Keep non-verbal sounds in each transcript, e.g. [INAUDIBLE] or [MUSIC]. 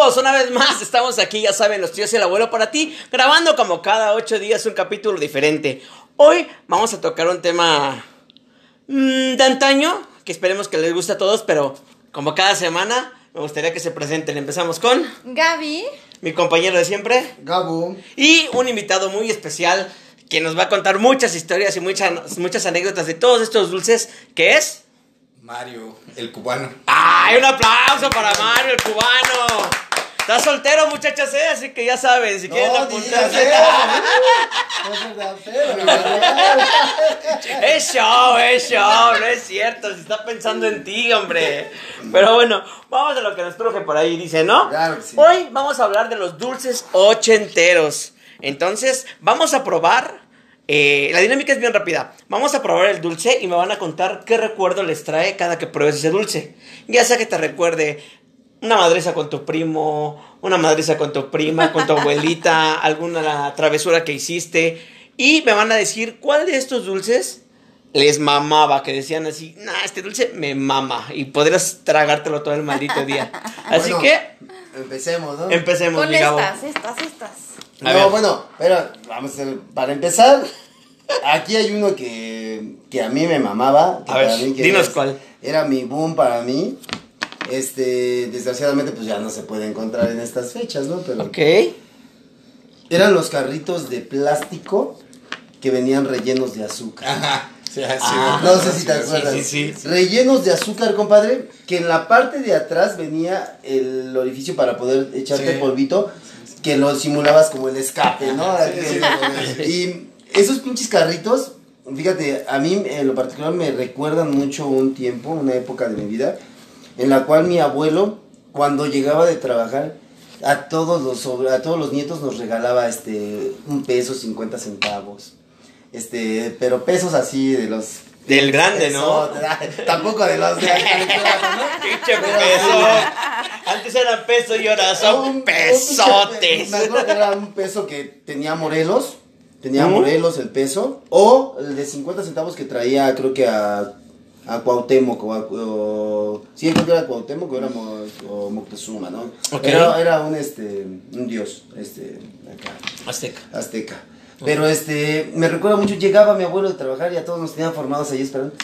Amigos, una vez más estamos aquí, ya saben, los tíos y el abuelo para ti, grabando como cada ocho días un capítulo diferente. Hoy vamos a tocar un tema mm, de antaño, que esperemos que les guste a todos, pero como cada semana me gustaría que se presenten. Empezamos con Gaby. mi compañero de siempre Gabo. y un invitado muy especial que nos va a contar muchas historias y muchas, muchas anécdotas de todos estos dulces, que es... Mario, el cubano. ¡Ay, un aplauso para Mario, el cubano! Está soltero, muchachas, ¿eh? Así que ya saben, si quieren apuntarse. Es show, es show, no es cierto, se está pensando en ti, hombre. Pero bueno, vamos a lo que nos truje por ahí, dice, ¿no? Claro que sí. Hoy vamos a hablar de los dulces ochenteros. Entonces, vamos a probar. eh, la dinámica es bien rápida. Vamos a probar el dulce y me van a contar qué recuerdo les trae cada que pruebes ese dulce. Ya sea que te recuerde una madresa con tu primo, una madresa con tu prima, con tu abuelita, [LAUGHS] alguna travesura que hiciste. Y me van a decir cuál de estos dulces les mamaba, que decían así, nah, este dulce me mama y podrías tragártelo todo el maldito día. [LAUGHS] Así Bueno, que Empecemos, ¿no? empecemos, Con estas, estas, estas. A no, ver. bueno, pero vamos a para empezar, [LAUGHS] aquí hay uno que, que a mí me mamaba. que A ver, para mí que dinos era- cuál. Era mi boom para mí. Este, desgraciadamente, pues ya no se puede encontrar en estas fechas, ¿no? Pero Ok. eran los carritos de plástico que venían rellenos de azúcar. Ajá. Sí, sí, Ah, No sé si te acuerdas. sí, sí, sí. Rellenos de azúcar, compadre. Que en la parte de atrás venía el orificio para poder echarte Sí. polvito. Que lo simulabas como el escape, ¿no? Sí, sí, Y esos pinches carritos, fíjate, a mí en lo particular me recuerdan mucho un tiempo, una época de mi vida, en la cual mi abuelo, cuando llegaba de trabajar, a todos los a todos los nietos nos regalaba este un peso 50 centavos. Este, pero pesos así de los Del grande, ¿no? Pesotes, [LAUGHS] Tampoco de los de Pinche peso. Antes eran peso y ahora son Un- pesotes. un- Me acuerdo que era un peso que tenía Morelos. Tenía ¿Mm? Morelos el peso. O el de 50 centavos que traía, creo que a, a Cuauhtémoc. O, a- o- sí, creo que era Cuauhtémoc o era Mo- o Moctezuma, ¿no? Ok. Era, era un, este, un dios este, acá, Azteca. azteca. Pero este, me recuerda mucho, llegaba mi abuelo de trabajar y a todos nos tenían formados ahí esperando.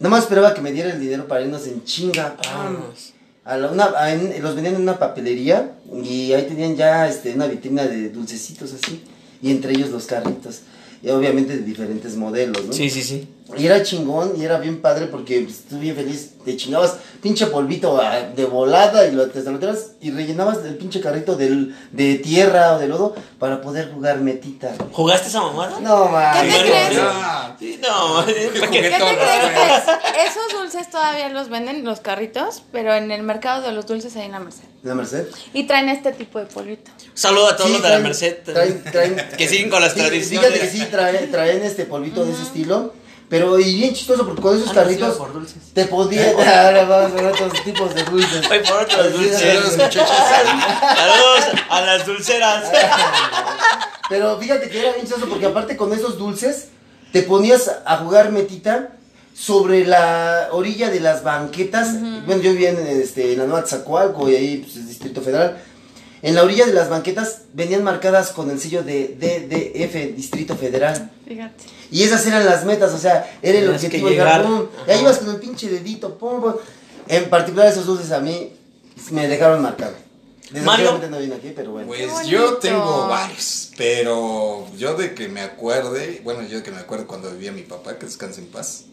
Nada más esperaba que me diera el dinero para irnos en chinga. Vámonos. A la- una, a- en- los vendían en una papelería y ahí tenían ya este, una vitrina de dulcecitos así y entre ellos los carritos y obviamente de diferentes modelos, ¿no? Sí, sí, sí. Y era chingón y era bien padre porque pues, tú bien feliz, te chingabas pinche polvito ah, de volada y lo te tirabas y rellenabas el pinche carrito del, de tierra o de lodo para poder jugar metita. ¿Jugaste esa mamada? No, ¿Qué mames. te crees? Ya. Sí, no. ¿para ¿Qué qué? te crees? Esos dulces todavía los venden, los carritos, pero en el mercado de los dulces hay en la Merced. ¿La Merced? Y traen este tipo de polvito. Saludo a todos Sí, los de la Merced. traen- traen- [LAUGHS] que siguen con las Sí, tradiciones. Fíjate que sí, traen, traen este polvito de ese estilo. Pero y bien chistoso porque con esos carritos por dulces. te podía. [LAUGHS] Ahora vamos a ver otros tipos de dulces. Voy por otros dulces. Saludos, muchachos. Saludos a las dulceras. [LAUGHS] Pero fíjate que era bien chistoso porque aparte con esos dulces te ponías a jugar metita sobre la orilla de las banquetas. Bueno, yo vivía en, este, en la Nueva Tzacualco y ahí pues, el Distrito Federal. En la orilla de las banquetas venían marcadas con el sello de DDF, Distrito Federal. Fíjate. Y esas eran las metas, o sea, era el Tenías que objetivo llegar, llegar. pum, y ahí ibas con el pinche dedito, pum, pum. En particular esos dulces a mí me dejaron marcado. Desgraciadamente no vine aquí, pero bueno. Pues yo tengo varios, pero yo de que me acuerde, bueno, yo de que me acuerdo cuando vivía mi papá, que descanse en paz.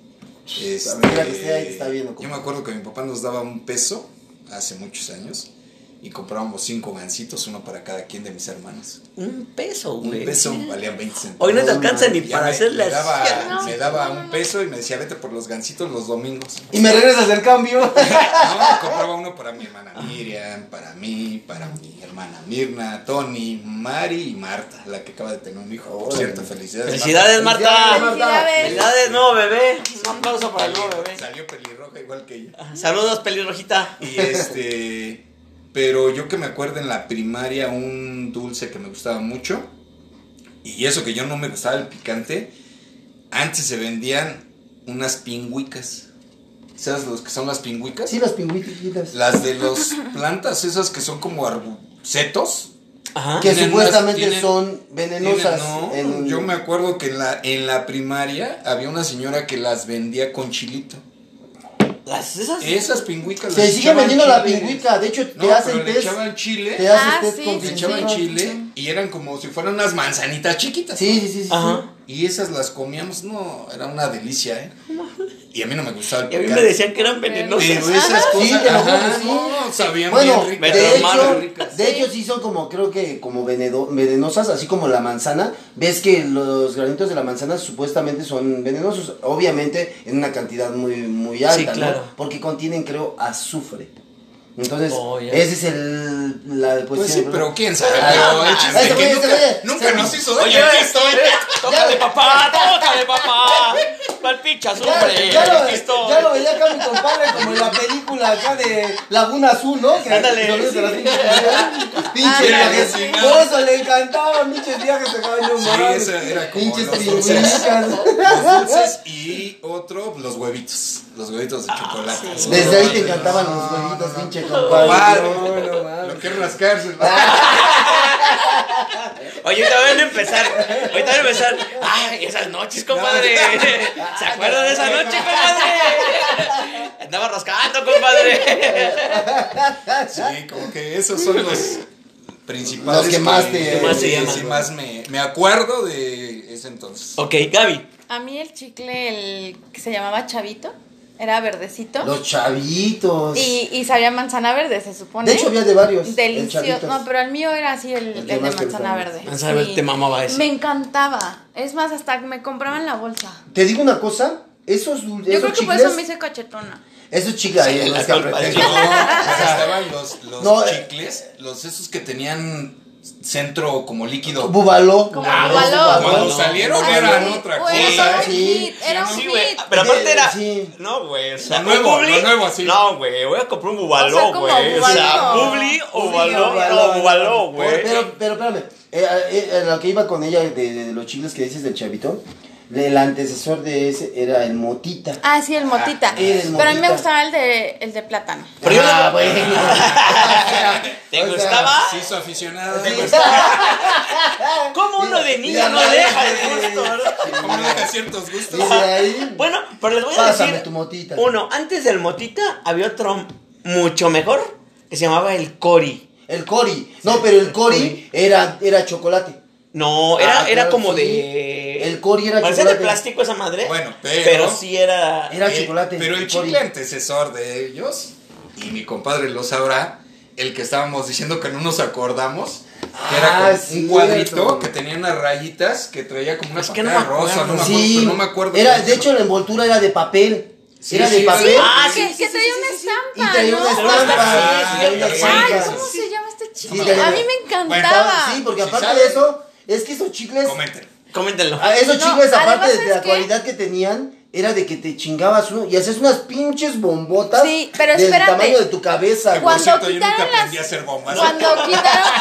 Este, Mira que esté ahí, que está viendo, yo me acuerdo que mi papá nos daba un peso hace muchos años y comprábamos cinco gancitos, uno para cada quien de mis hermanos. Un peso, Un güey. peso valían 20 centavos. Hoy no te alcanza ni para me, hacer me las daba, No, me daba no, no, un peso y me decía, vete por los gancitos los domingos. Y me regresas el cambio. [LAUGHS] No, compraba uno para mi hermana Miriam, para mí, para mi hermana Mirna, Tony, Mari y Marta, la que acaba de tener un hijo. Por cierto, felicidades. Felicidades, Marta. Marta. Felicidades. Felicidades, nuevo bebé. Un aplauso para el nuevo bebé. Salió pelirroja igual que ella. Saludos, pelirrojita. Y este, pero yo que me acuerdo en la primaria un dulce que me gustaba mucho, y eso que yo no me gustaba el picante, antes se vendían unas pingüicas. ¿Sabes los que son las pingüicas? Sí, las pingüitas. Las de las [LAUGHS] plantas esas que son como arbucetos. Ajá. Que supuestamente unas- tienen- son venenosas. Tienen- no, en- Yo me acuerdo que en la, en la primaria había una señora que las vendía con chilito. Las esas. Esas pingüicas Se las sigue vendiendo la pingüica. De hecho, te No, hacen pero le test. echaban chile. Te hacen Ah, test sí, con sí, echaban sí. chile y eran como si fueran unas manzanitas chiquitas. Sí, sí, sí. sí, Ajá. Y esas las comíamos, no, era una delicia, ¿eh? Y a mí no me gustaba el Y a mí me decían que eran venenosas. Pero esas Sí, cosas, te lo juro sí. no, sabían Bueno, bien ricas. de hecho, ricas. de hecho sí son como, creo que como venedo- venenosas, así como la manzana. Ves que los granitos de la manzana supuestamente son venenosos, obviamente en una cantidad muy, muy alta, Sí, ¿no? claro. Porque contienen, creo, azufre. Entonces, Oh, ese es el, la Pues cuestión. sí, pero quién sabe. Ah, Pero el chiste ese es que güey, nunca, nos hizo daño. Oye, Aquí estoy. eh, tócale papá, tócale papá. ¿Cuál pincha Ya, ya lo, ya lo veía acá mi compadre como en la película acá de Laguna Azul, ¿no? Que Ándale, que lo ves de las sí. pinches viajes. Por eso le encantaban pinches viajes de caballo Sí, mames. esa era como Pinches los. Los dulces y otro, los huevitos. Los huevitos de chocolate. Desde ahí te encantaban los huevitos, pinche compadre. No, no. Lo que es rascarse. ¿no? [LAUGHS] Oye, ahorita van a empezar. Ahorita van a empezar. Ay, esas noches, compadre. ¿Se acuerdan de esa noche, compadre? Andaba rascando, compadre. Sí, como que esos son los principales. Los que más te- Que más te sí, llaman. sí, más me, me acuerdo de ese entonces. Ok, Gaby. A mí el chicle, el que se llamaba Chavito, era verdecito. Los chavitos. Y, y sabía manzana verde, se supone. De hecho, había de varios. el Delicioso. No, pero el mío era así, el, El el que de manzana verde. Manzana verde, te mamaba ese. Me encantaba. Es más, hasta me compraban la bolsa. Te digo una cosa. Esos, dul- Yo creo que por chicles. eso me hice cachetona. Esos chicles. Sí, ahí, la los que No, [LAUGHS] estaban los, los No, eh. chicles, los esos que tenían centro como líquido. Bubaló. Como Ah. Cuando salieron eran sí. otra era cosa. todo un sí, hit, era un Sí, hit. Pero aparte era. Sí. No, güey. O sea, Lo nuevo, lo nuevo, así. No, güey. Voy a comprar un O bubaló, sea, como güey. O sea. Publi o bubaló, güey. Pero, pero espérame, eh, eh, eh, lo que iba con ella de, de los chicles que dices del chavito, el antecesor de ese era el motita. Ah, sí, el motita. era el Pero a mí me motita. gustaba el de, el de plátano. Pero ah, no- bueno. [LAUGHS] ¿Te O sea, gustaba? Se hizo aficionado. Sí. [LAUGHS] ¿Cómo uno de niño Ya, no deja el gusto? ¿verdad? Como no deja ciertos gustos. Ahí, Bueno, pero les voy a pásame decir. tu motita. Uno, antes del motita había otro mucho mejor que se llamaba el Cori. El cori. No, pero el cori era, era chocolate. No, era, Ah, era claro, como sí. de. El Cori era Parecía de chocolate. plástico esa madre. Bueno, pero- sí era. Era Eh, chocolate. Pero el Cori. chicle antecesor de ellos, y mi compadre lo sabrá, el que estábamos diciendo que no nos acordamos, que era Ah, como cierto. un cuadrito que tenía unas rayitas que traía como una Es que no rosa, acuerdo. no me acuerdo, Sí, pero no me acuerdo. era, de se hecho la envoltura era de papel. Sí, era de sí, papel. Ah, que, sí, que traía una estampa, Y traía una estampa. Ay. ¿cómo se llama este chicle? Sí, a mí me encantaba. Sí, porque aparte de eso, es que esos chicles, Comenten. Coméntenlo. ah, esos No, chicles aparte de la ¿sabes qué? cualidad que tenían, era de que te chingabas uno y hacías unas pinches bombotas Sí, pero del espérate. tamaño de tu cabeza, güey. Cuando cierto, yo nunca aprendí las- a hacer bombas. Cuando [LAUGHS] quitaron.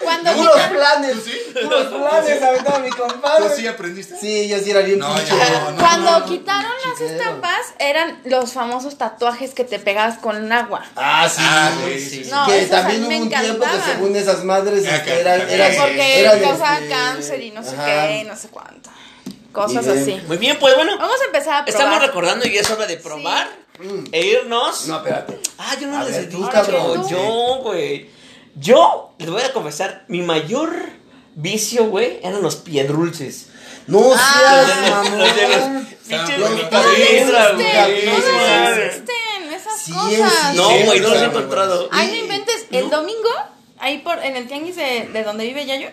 Cuando Puros quitaron. planes, ¿Tú sí? puros planes, aventaba mi compadre. ¿Tú sí aprendiste? Sí, yo sí era bien No, pinche. no, no. Cuando quitaron las Chiquero. estampas, eran los famosos tatuajes que te pegabas con agua. Ah, sí. Ah, güey. sí, sí, sí. No, que esos también a mí hubo un tiempo que según esas madres este, que- eran, eran, Porque eran, causaba este, cáncer y no sé qué, y no sé cuánto. Cosas Bien. así. Muy bien, pues bueno. Vamos a empezar a probar. Estamos recordando y es hora de probar Mm. e irnos. No, espérate. Ah, yo no A les ver, he tú, dicho. cabrón. Yo, güey. Yo les voy a confesar, mi mayor vicio, güey, eran los piedrulces. No Ah, seas mamón. los de pinches. No, no existen esas Sí cosas. No, güey, no los he encontrado. Ay, no inventes. El domingo, ahí por, en el tianguis de, de donde vive Yayo,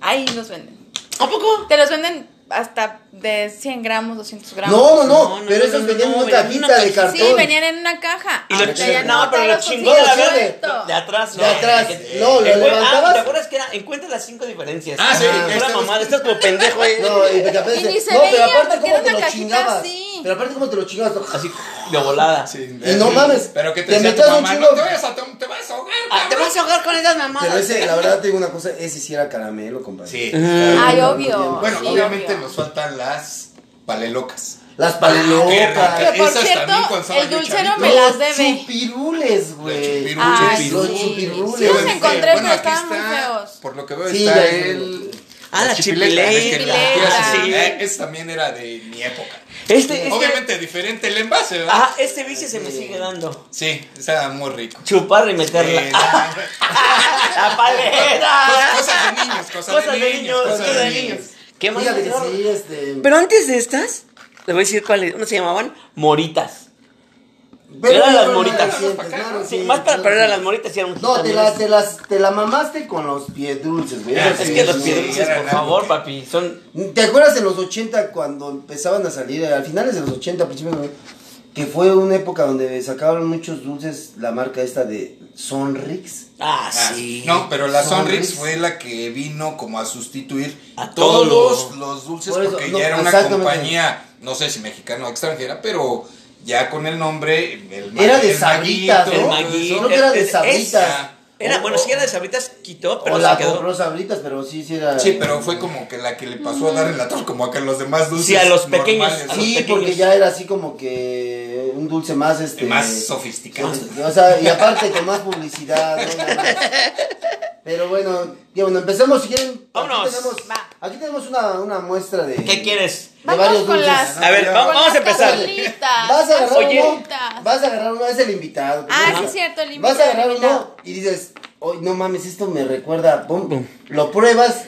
ahí los venden. ¿A poco? Te los venden hasta de 100 gramos, 200 gramos. No, no, No, no, no, pero no, esos no, venían no, en una cajita de cartón. Sí, venían en una caja. Y lo chingón, no, pero lo chingón era ver de atrás, De atrás. No, lo fue- levantabas. Ah, ¿te acuerdas que era? Encuentra las cinco diferencias. Ah, sí, Era mamada, estás como [LAUGHS] pendejo, eh. No, y, apenas- Y ni se no, veía, pero aparte porque era una cajita chingabas. Pero aparte cómo te lo chingabas. Así, de volada. Sí, Y no mames, Pero que te, te metías un mamá, chingo- no te vayas a, te, te vas a ahogar. Ah, te vas a ahogar con esas mamadas. Pero ese, la verdad te digo una cosa, ese sí era caramelo, compadre. Sí. Ay, obvio. Bueno, sí, obviamente obvio. nos faltan las palelocas. Las palelocas. Que por Esas cierto, el dulcero me las Los debe. chupirules, güey. Los sí. chupirules. Sí los encontré, pero estaban muy feos. Por lo que veo está el... Ah, la chipileta, es eh, Ese también era de mi época. Este, este, Obviamente diferente el envase, ¿verdad? ah, este vicio se me sigue dando. Sí, estaba muy rico. Chupar y Eh, meterla. la- [LAUGHS] ¡La palera! Cosas de niños, cosas, Cosas de, niños, cosas de niños. ¿Qué más? Sí, este. Pero antes de estas, les voy a decir cuáles. Unas se llamaban moritas. Pero eran las moritas. claro, Sí, más para, sí. eran las moritas y eran un No, te, la, te, las, te la mamaste con los pies dulces, güey. Es sí, que los piedruces, eran por favor, papi, son... ¿Te acuerdas en los 80 cuando empezaban a salir, eh, al finales de los 80, principios que fue una época donde sacaban muchos dulces la marca esta de Sonrix? Ah, Ah, sí. No, pero la Sonrix. Sonrix fue la que vino como a sustituir A todos todos los, los dulces Por eso, porque no, ya era una compañía, no sé si mexicana o extranjera, pero ya con el nombre el ma- Era de el Sabritas, Maguito, ¿no? El todo Maggi. eso. Creo que era de Sabritas. Era, O- bueno, sí era de sabritas, quitó, pero o se la quedó. compró Sabritas, pero sí, sí era. Sí, pero fue como que la que le pasó a dar el ator como a que los demás dulces Sí, a los pequeños, normales, a los Sí, pequeños. porque ya era así como que un dulce más este más sofisticado. O sea, y aparte con más publicidad. Pero bueno, ya bueno, empecemos si quieren. Vámonos. Aquí tenemos, aquí tenemos una, una muestra de. ¿Qué quieres? De varios Vamos con dulces. las. A ver, ya. va- con vamos a empezar. Vas a agarrar Oye. uno. Vas a agarrar uno, es el invitado. Ah, sí, es cierto, el Vas a invitado, agarrar invitado. uno y dices, hoy no mames, esto me recuerda. Pum, Lo pruebas,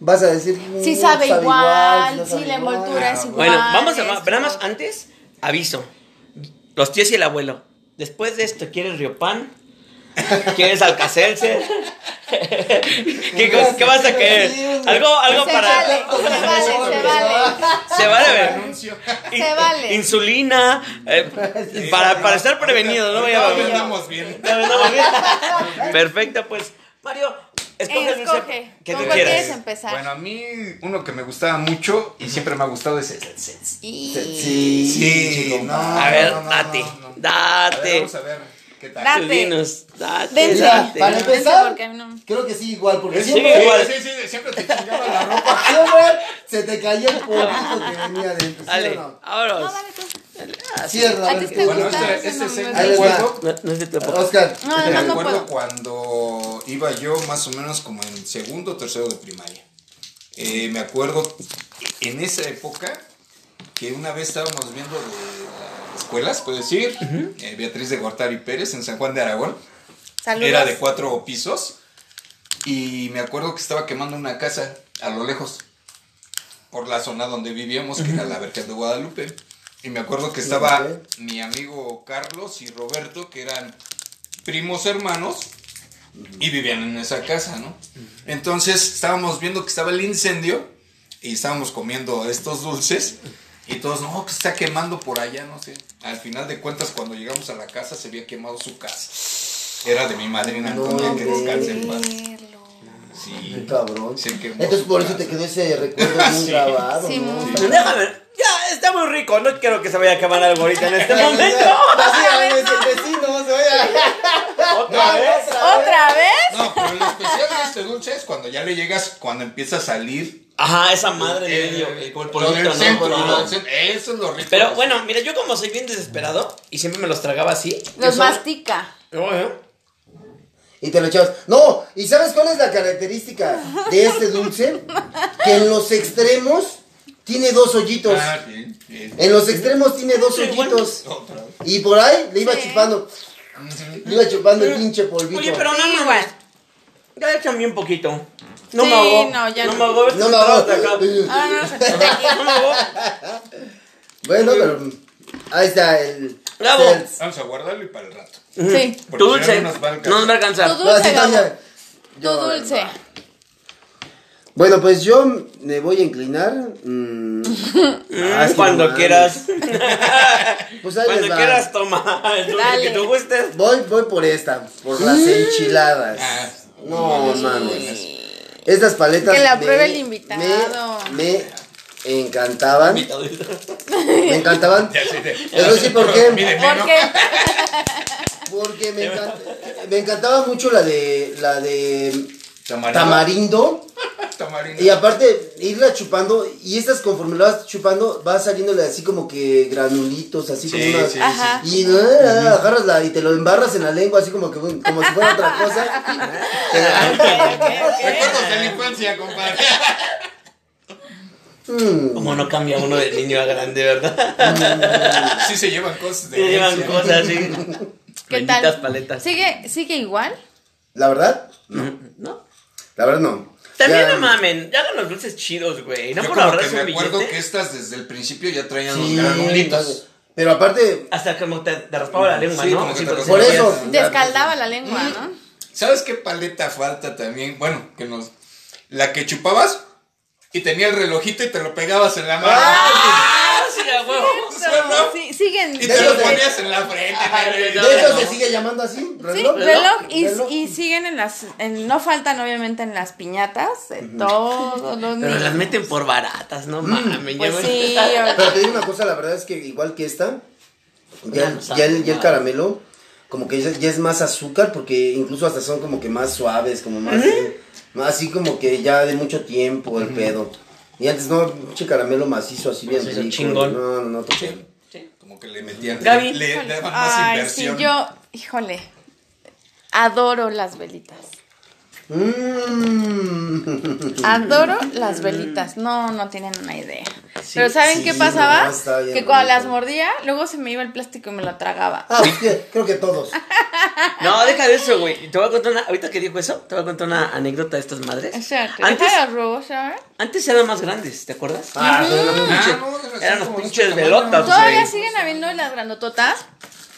vas a decir. Sí "Mm, sabe igual, no sí, sabe la igual". envoltura es igual. Bueno, vamos a... esto. Nada más antes, aviso. Los tíos y el abuelo. Después de esto, ¿quieres Riopan? ¿Quieres Alcacelser? ¿Qué, ¿Qué vas a querer? Algo, algo Se para... vale, se vale, se vale. Se vale. Se vale. Insulina, eh, para, para estar prevenido, ¿no? Vaya a No, beber. andamos bien. Bien. Perfecto, pues. Mario, escoge Escoge. que ¿Con tú cuál quieras. quieres empezar? Bueno, a mí uno que me gustaba mucho y siempre me ha gustado es el Sí, Sí, no. A ver, no, no, date, no, no. A ver, date. vamos a ver qué tal. Date. Dinos, date, Dense. date. Para empezar, no. creo que sí, igual, porque Sí, siempre, igual. Sí, sí, sí, siempre te chingaba la ropa. [LAUGHS] siempre se te caía el polvito que venía dentro. ¿sí Dale, o no? vámonos. No, dale tú. Ah, sí. Cierra, ¿A ver ti qué- te Bueno, gusta? este, este es no el recuerdo. Es de. Oscar. No, Me además no acuerdo puedo. cuando iba yo más o menos como en segundo o tercero de primaria. Eh, me acuerdo en esa época que una vez estábamos viendo de escuelas, puedo decir, eh, Beatriz de Gortari Pérez en San Juan de Aragón. Saludos. Era de cuatro pisos. Y me acuerdo que estaba quemando una casa a lo lejos. Por la zona donde vivíamos, que era la Vergel de Guadalupe. Y me acuerdo que estaba Ok. mi amigo Carlos y Roberto, que eran primos hermanos. Y vivían en esa casa, ¿no? Entonces estábamos viendo que estaba el incendio. Y estábamos comiendo estos dulces. Y todos, no, que está quemando por allá, no sé. Al final de cuentas, cuando llegamos a la casa, se había quemado su casa. Era de mi madrina No, Antonia, que descanse en paz. Sí. Qué cabrón. Se quemó Entonces por eso te quedó ese recuerdo [LAUGHS] bien Sí. grabado, Sí, ¿no? muy- Está- Déjame, ya, está muy rico. No quiero que se vaya a acabar algo ahorita en este [LAUGHS] momento. Así a veces el vecino se vaya. [LAUGHS] Otra vez. ¿Otra vez? No, pero lo especial de este dulce es cuando ya le llegas, cuando empieza a salir. Ajá, esa madre de medio. El del ¿no? centro, centro. Eso es lo rico. Pero bueno, mira, yo como soy bien desesperado y siempre me los tragaba así. Los mastica. No, ¿eh? Y te lo echabas. No, ¿y sabes cuál es la característica de este dulce? Que en los extremos tiene dos hoyitos. Ah, sí. En los extremos tiene dos hoyitos. Y por ahí le iba Sí. chupando. Iba chupando el pinche polvito. Oye, pero no, igual. Ya échame bien poquito. No Sí, me hago. no, ya no. no. me hago. No me acá. Ah, no. No [LAUGHS] me hago. Bueno, pero ahí está el. Bravo. Vamos a guardarlo y para el rato. Sí. Tu dulce. no, No no nos va a alcanzar. nos va a alcanzar. Tu dulce, Tu dulce. Bueno, pues yo me voy a inclinar. mm, Mm, [LAUGHS] ah, cuando no quieras. [LAUGHS] Pues ahí cuando les va. quieras, toma [LAUGHS] Dale. que tú gustes. Voy, voy por esta, por las enchiladas. Ah, No mames. Estas paletas. Que la me- pruebe el invitado. Me, me encantaban. Me encantaban. Les voy a decir por qué. Porque Porque me, encanta- me encantaba mucho la de. La de. Tamarindo. tamarindo. Tamarindo. Y aparte, irla chupando, y estas conforme la vas chupando, va saliéndole así como que granulitos, así como Sí, unas... sí, Ajá. Y no, agarras la, y te lo embarras en la lengua, así como que como si fuera otra cosa. [LAUGHS] Recuerdos de la infancia, compadre. [LAUGHS] Mm. Como no cambia uno de niño a grande, ¿verdad? Sí se llevan cosas de Se llevan cosas así. [LAUGHS] ¿Qué Benditas tal? paletas. ¿Sigue, ¿Sigue igual? La verdad, ¿No? la verdad no. También no mamen, ya hagan los dulces chidos, güey. No Yo por como ahorrarse que un me acuerdo billete. que estas desde el principio ya traían Sí, los granulitos. Pero aparte, Hasta como te, te raspaba la lengua, Sí, ¿no? como que te porque por eso. Descaldaba la lengua, ¿no? ¿Sabes qué paleta falta también? Bueno, que nos. La que chupabas y tenía el relojito y te lo pegabas en la mano. ¡Ah! Sí, a. Sí, siguen. Y te lo ponías en la frente. Ay, de hecho se sigue llamando así, Sí, reloj. reloj, y, Reloj. y siguen en las, en- no faltan obviamente en las piñatas, de todos los Pero las meten por baratas, no mames. Pues ya me- sí, Pero te digo una cosa, la verdad es que igual que esta, ya, Ya no sabe ya el, ya el caramelo, como que ya, ya es más azúcar, porque incluso hasta son como que más suaves, como más, más así como que ya de mucho tiempo el pedo. Y antes no, pinche caramelo macizo así bien rico. chingón. No, no, no, total. Como que le metían. Gaby. Le, le daban más Ay, inversión. sí, yo, híjole, adoro las velitas. Mm. Adoro las velitas. No, no tienen una idea. Pero ¿saben sí, qué pasaba? no, que cuando las mordía, luego se me iba el plástico y me lo tragaba. Ah, sí, creo que todos. [LAUGHS] No, deja de eso, güey. Te voy a contar una. Ahorita que dijo eso, te voy a contar una anécdota de estas madres. Antes, Deja los robos, ¿sabes? antes eran más grandes, ¿te acuerdas? Ah, no, Ah, no, así Eran los pinches este velotas. Todavía siguen habiendo las grandototas,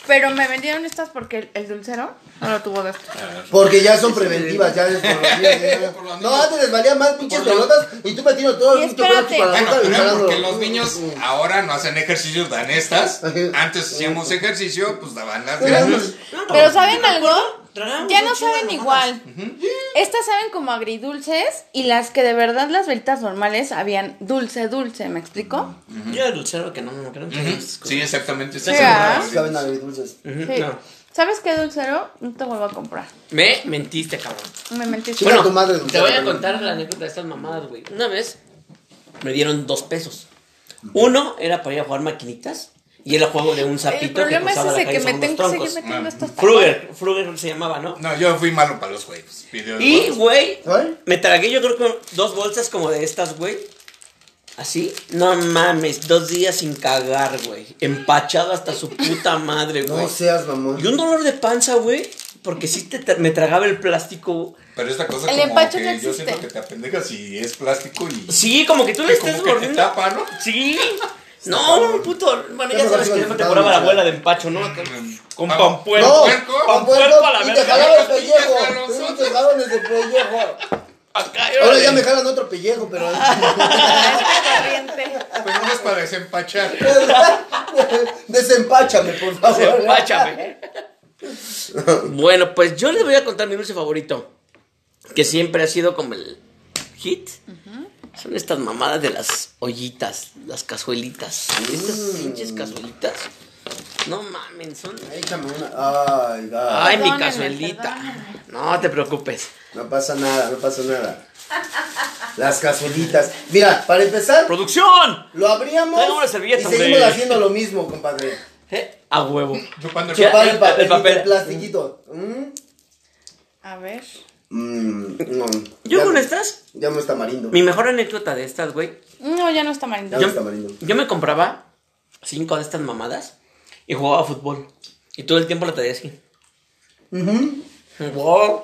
pero me vendieron estas porque el, el dulcero no lo tuvo de esto. Porque ya son preventivas, ya es [LAUGHS] por los los No, niños. antes les valía más pinches Por los- pelotas y tú metiendo todo Y el pinche espérate. para Bueno, pero porque los niños ahora no hacen ejercicio, dan estas. Antes hacíamos ejercicio, pues daban las grandes. Pero ¿saben algo? Tragamos Ya no saben igual. Estas saben como agridulces y las que de verdad las velitas normales habían dulce, dulce, ¿me explico? Yo el dulcero que no, que esas cosas. Sí, exactamente. Sí. Saben agridulces. Sí. no. ¿Sabes qué dulcero? No te vuelvo a comprar. Me mentiste, cabrón. Me mentiste. Chinga tu madre, te dulcero, voy a contar la anécdota de estas mamadas, güey. Una vez me dieron dos pesos. Uno era para ir a jugar maquinitas y era juego de un El sapito que problema es ese calle que me tengo que seguir metiendo estos Fruger, Fruger se llamaba, ¿no? No, yo fui malo para los juegos. Y, güey, ¿Ay? me tragué yo creo que dos bolsas como de estas, güey. Así, no mames, dos días sin cagar, güey. Empachado hasta su puta madre, güey. No seas mamón. Y un dolor de panza, güey. Porque sí te, me tragaba el plástico. Pero esta cosa El como empacho que no yo siento que te apendejas y es plástico y... Sí, como que tú le estés que te mordiendo. tapa, ¿no? Sí. [LAUGHS] No, un puto. Bueno, ya sabes que no te curaba la abuela de empacho, ¿no? Con Ah, pan puerco. No, puerco, con pan puerco puerco a la y te verga. jalaban el pellejo. jalones. Pinches jalones de pellejo. Acá, Ahora ya me jalan otro pellejo, pero. [LAUGHS] Pero no es para desempachar. [LAUGHS] Desempáchame, por favor. Desempáchame. [LAUGHS] bueno, pues yo les voy a contar mi dulce favorito. Que siempre ha sido como el hit. Son estas mamadas de las ollitas, las cazuelitas. Estas pinches cazuelitas. No mamen, son. Échame una. Ay. Ay, mi cazuelita. No te preocupes. No pasa nada, no pasa nada. Las cazuelitas. Mira, para empezar, ¡Producción! lo abríamos una servilleta, y seguimos hombre. haciendo lo mismo, compadre. ¿Eh? A huevo. Chupando el papel, el papel. el plastiquito. Mm, A ver. Mm, no. Yo Ya- con estas, Ya no está marindo. mi mejor anécdota de estas, güey. No, ya no está marindo. Ya no Yo, está marindo. yo me compraba cinco de estas mamadas y jugaba fútbol. Y todo el tiempo la traía así. Ujú. Wow.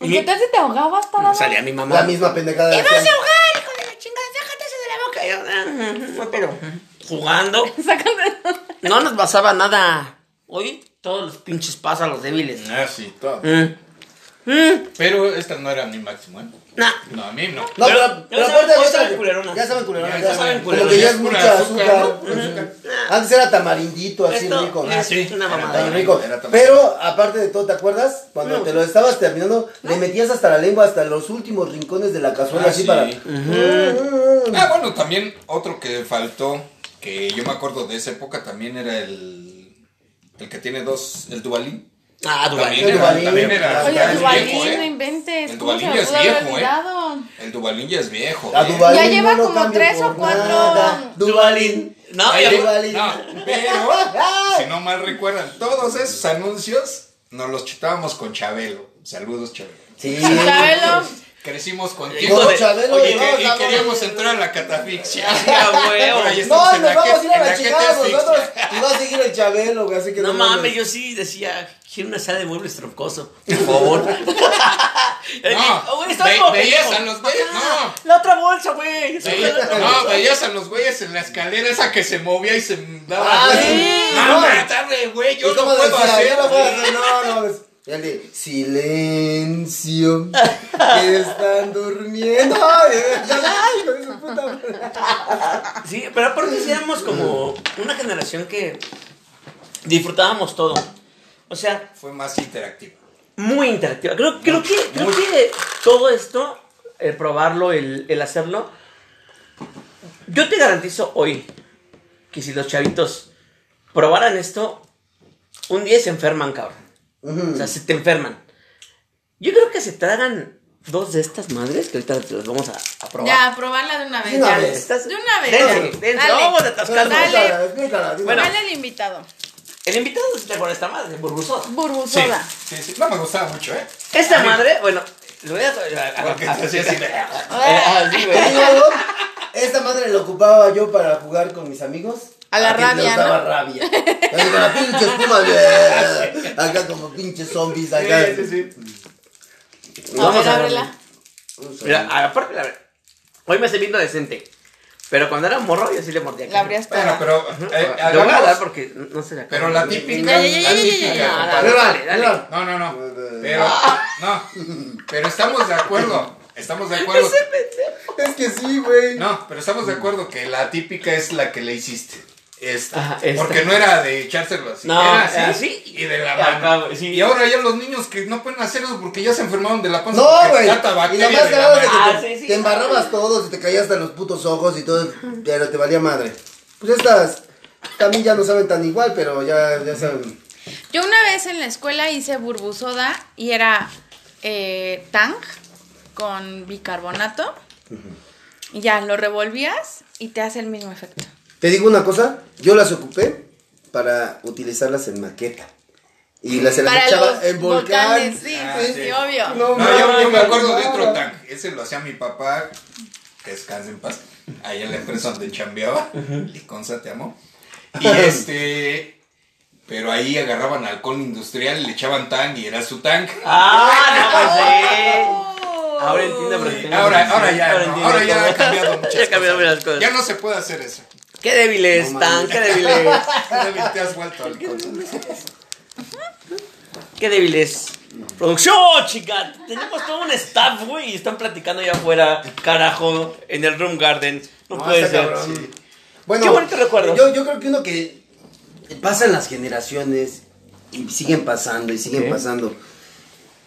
¿Y qué tal si te ahogabas para Salía mi mamá. La misma pendejada. de ¡Te vas a ahogar, hijo de la chingada! ¡Sácate eso de la boca! Yo, "Ah, no, pero jugando [LAUGHS] no nos pasaba nada. Hoy todos los pinches pasan los débiles. Ah, sí, todo. Mm. Mm. Pero esta no era mi máximo, ¿eh? Nah. No, a mí no. No, Pero- pero, aparte ya de saben culerona. Ya saben culerona. Ya Ya saben culerona. Como que ya es mucha azúcar, azúcar. ¿no? azúcar. Antes era tamarindito, así Esto rico. es sí. una mamada. Rico. Pero aparte de todo, ¿te acuerdas? Cuando te lo estabas terminando, le metías hasta la lengua, hasta los últimos rincones de la cazuela, Ah, así sí. para. Ah, bueno, también otro que faltó, que yo me acuerdo de esa época, también era el, el que tiene dos, el Dubalín. Ah, Dubalín. También, El era, también. Oye, Dubalín, viejo, no ¿eh? inventes. El ¿Cómo se Dubalín ya es viejo, ¿eh? El Dubalín ya es viejo. ¿eh? Dubalín Ya lleva no como tres o cuatro. nada. Dubalín. No, ya- Dubalín. no, pero [LAUGHS] si no mal recuerdan, todos esos anuncios nos los chutábamos con Chabelo. Saludos, Chabelo. Sí. Chabelo. Crecimos Con contigo. Chabelo Oye, llevamos que- y queríamos entrar a la catafixia. [LAUGHS] No, nos vamos a ir a la chingada nosotros. Y va a seguir el Chabelo, güey, así que No mames, yo sí decía, quiero una sala de muebles troncoso, por favor. [LAUGHS] No, Güey, está ve- como veías a los güeyes, no. La otra bolsa, güey. No, veías a los güeyes en la escalera esa que se movía y se daba. Ah, sí. No, No. mátame, güey, yo ¿Y no puedo hacer. No no, no. Y el de silencio, que están durmiendo. Sí, pero aparte sí éramos como una generación que disfrutábamos todo. O sea, Fue más interactivo. muy interactiva. Creo, creo, que, creo que todo esto, el probarlo, el, el hacerlo, yo te garantizo hoy que si los chavitos probaran esto, un día se enferman, cabrón. O sea, se te enferman. Yo creo que se tragan dos de estas madres que ahorita las vamos a, a probar. Ya, probarla de una vez. De una ya. vez. Estás- De una vez. Dense, dale, dense, dale. vamos a atascarnos. Dale. Explícala. Bueno. Dale al invitado. El invitado se te acuerda esta madre, burbusosa. Sí, Burbusoda. sí, sí. No me gustaba mucho, ¿eh? Esta madre, bueno, le voy a. a- a- a- así de- Ah, sí, Te güey. digo algo, Esta madre la ocupaba yo para jugar con mis amigos. A la que rabia, daba ¿no? rabia. Así con la pinche espuma. bleh, Acá como pinches zombies. Acá. Sí, sí, sí. A Vamos ver, a- ábrela. Mira, aparte, la hoy me estoy viendo decente. Pero cuando era morro, yo sí le mordía. La abrías Bueno, toda. pero eh, Le voy a dar porque no se la Pero la típica, la típica. Pero dale, dale. No, no, no. Pero, no. Pero estamos de acuerdo. Estamos de acuerdo. [LAUGHS] Es que sí, güey. No, pero estamos de acuerdo que la típica es la que le hiciste. Esta. Ajá, esta. Porque no era de echárselo así. No, era así, así. y de la Y mano. sí. Y ahora ya los niños que no pueden hacer eso porque ya se enfermaron de la panza. No, güey. Y lo más cagado es de que. Ah, te, sí, sí. te embarrabas todo, se te caía hasta los putos ojos y todo, pero te valía madre. Pues estas también ya no saben tan igual, pero ya, ya saben. Yo una vez en la escuela hice burbusoda y era eh, tang con bicarbonato. Y ya, lo revolvías y te hace el mismo efecto. Te digo una cosa, yo las ocupé para utilizarlas en maqueta. Y las se las Para echaba en volcán. volcanes, sí, Ah, sí, sí. sí, obvio. No, No, yo, yo me acuerdo de otro tank. Ese lo hacía mi papá, que descanse en paz, ahí en la empresa donde chambeaba. Liconza, te amo. Y [LAUGHS] este. Pero ahí agarraban alcohol industrial, le echaban tank y era su tank. Ah, no, pues sí. Ahora entiendo, pero tengo Ahora, ya, no, entiendo ahora ya todo. ha cambiado muchas [LAUGHS] Ya ha cambiado cosas. muchas cosas. Ya no se puede hacer eso. Qué débiles No están, qué débiles. [LAUGHS] Qué débil te has vuelto Liconza. Qué débiles. Producción, chica. Tenemos todo un staff, güey. Y están platicando allá afuera, carajo, en el Room Garden. No, No, puede ser. cabrón. Sí. Bueno, Qué bonito recuerdo. Yo, yo creo que uno que pasan las generaciones y siguen pasando y siguen pasando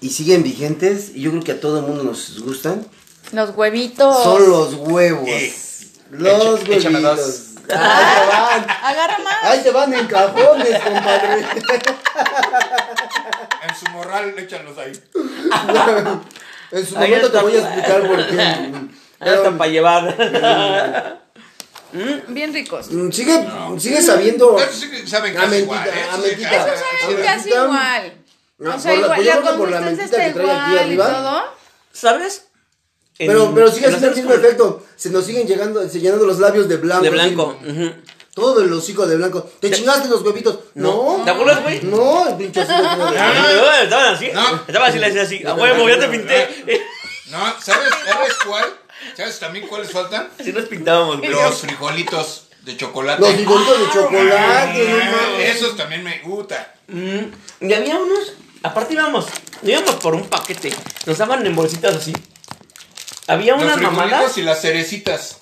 y siguen vigentes y yo creo que a todo el mundo nos gustan Los huevitos. son los huevos. ¿Qué? Los huevitos. Ahí te van. Agarra más. Ahí te van en cajones, compadre. En su morral, échalos ahí. En su Ahí momento te voy a explicar por qué. Ahí están para llevar. Bien ricos. mm, sigue, sigue sabiendo. Estos sí saben casi mentita, igual, ¿eh? a mentita. Saben casi igual. No, O sea, por la- igual, pues la la consistencia está que trae aquí igual y arriba. todo. ¿Sabes? Pero, En- pero sigue en siendo el mismo efecto. Se nos siguen llegando, se llenando los labios de blanco. De así. blanco. ujú. Todo el hocico de blanco. ¿Te chingaste los huevitos? No. ¿Te acuerdas, güey? No, el pinche hocico Ah, [LAUGHS] Estaban así. No. Estaban así, le decía así. A huevo, ya te pinté. No, ¿sabes, ¿sabes cuál? ¿Sabes también cuáles faltan? Así nos pintábamos, güey. Los frijolitos de chocolate. Los frijolitos de chocolate. Ah, no mames. Esos también me gusta. Mm, Y había unos. Aparte íbamos. Íbamos por un paquete. Nos daban en bolsitas así. Había Los unas frijolitos mamadas. y las cerecitas.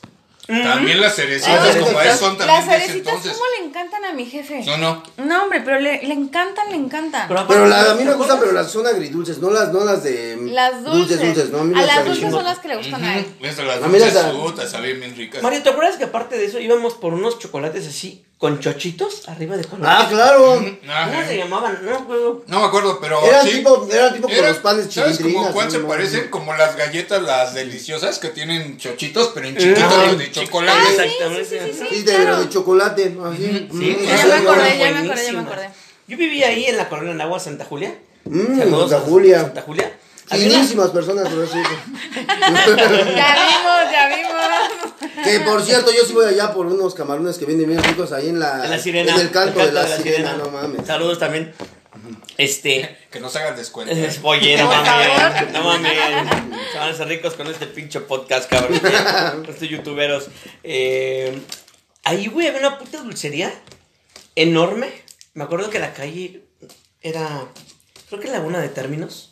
También las cerecitas, como sí. es, son Las también de ese cerecitas, entonces. ¿cómo le encantan a mi jefe? No, no. No, hombre, pero le, le encantan, le encantan. Pero Pero la, a mí me gustan, pero las son agridulces, no las, no las de Las dulces. dulces, no, a mí a las las dulces son las que le gustan a él. Ujú. Esas las A mí las- dulces putas, sabían bien ricas. Mario, ¿te acuerdas que aparte de eso íbamos por unos chocolates así? Con chochitos arriba de color. Ah, claro. Ajá. ¿Cómo se llamaban? No me acuerdo. No me acuerdo, pero. Eran sí. tipo- eran tipo como los panes ¿Sabes como cuál se no? parecen? Como las galletas, las deliciosas que tienen chochitos, pero en chiquitos Ah, de chocolate. Ah, sí, Exactamente. sí, sí, sí, Sí, sí, de, de chocolate. Así. Sí, Mm, Ya me acordé, ya me acordé, ya me acordé. Yo vivía ahí en la colonia Nagua, Santa Julia. Mm, Saludos Santa Julia. Santa Julia. Finísimas personas, por eso digo. Ya vimos, ya vimos. Que por cierto, yo sí voy allá por unos camarones que vienen bien ricos ahí en la. En la sirena. En el canto, de, la sirena, no mames. Saludos también. Este. [LAUGHS] Que nos hagan descuento. es- Oye, [LAUGHS] no mames. No mames. Se van a hacer ricos con este pinche podcast, cabrón. [LAUGHS] Estos youtuberos. Eh, ahí, güey, había una puta dulcería enorme. Me acuerdo que la calle era. Creo que Laguna de Términos.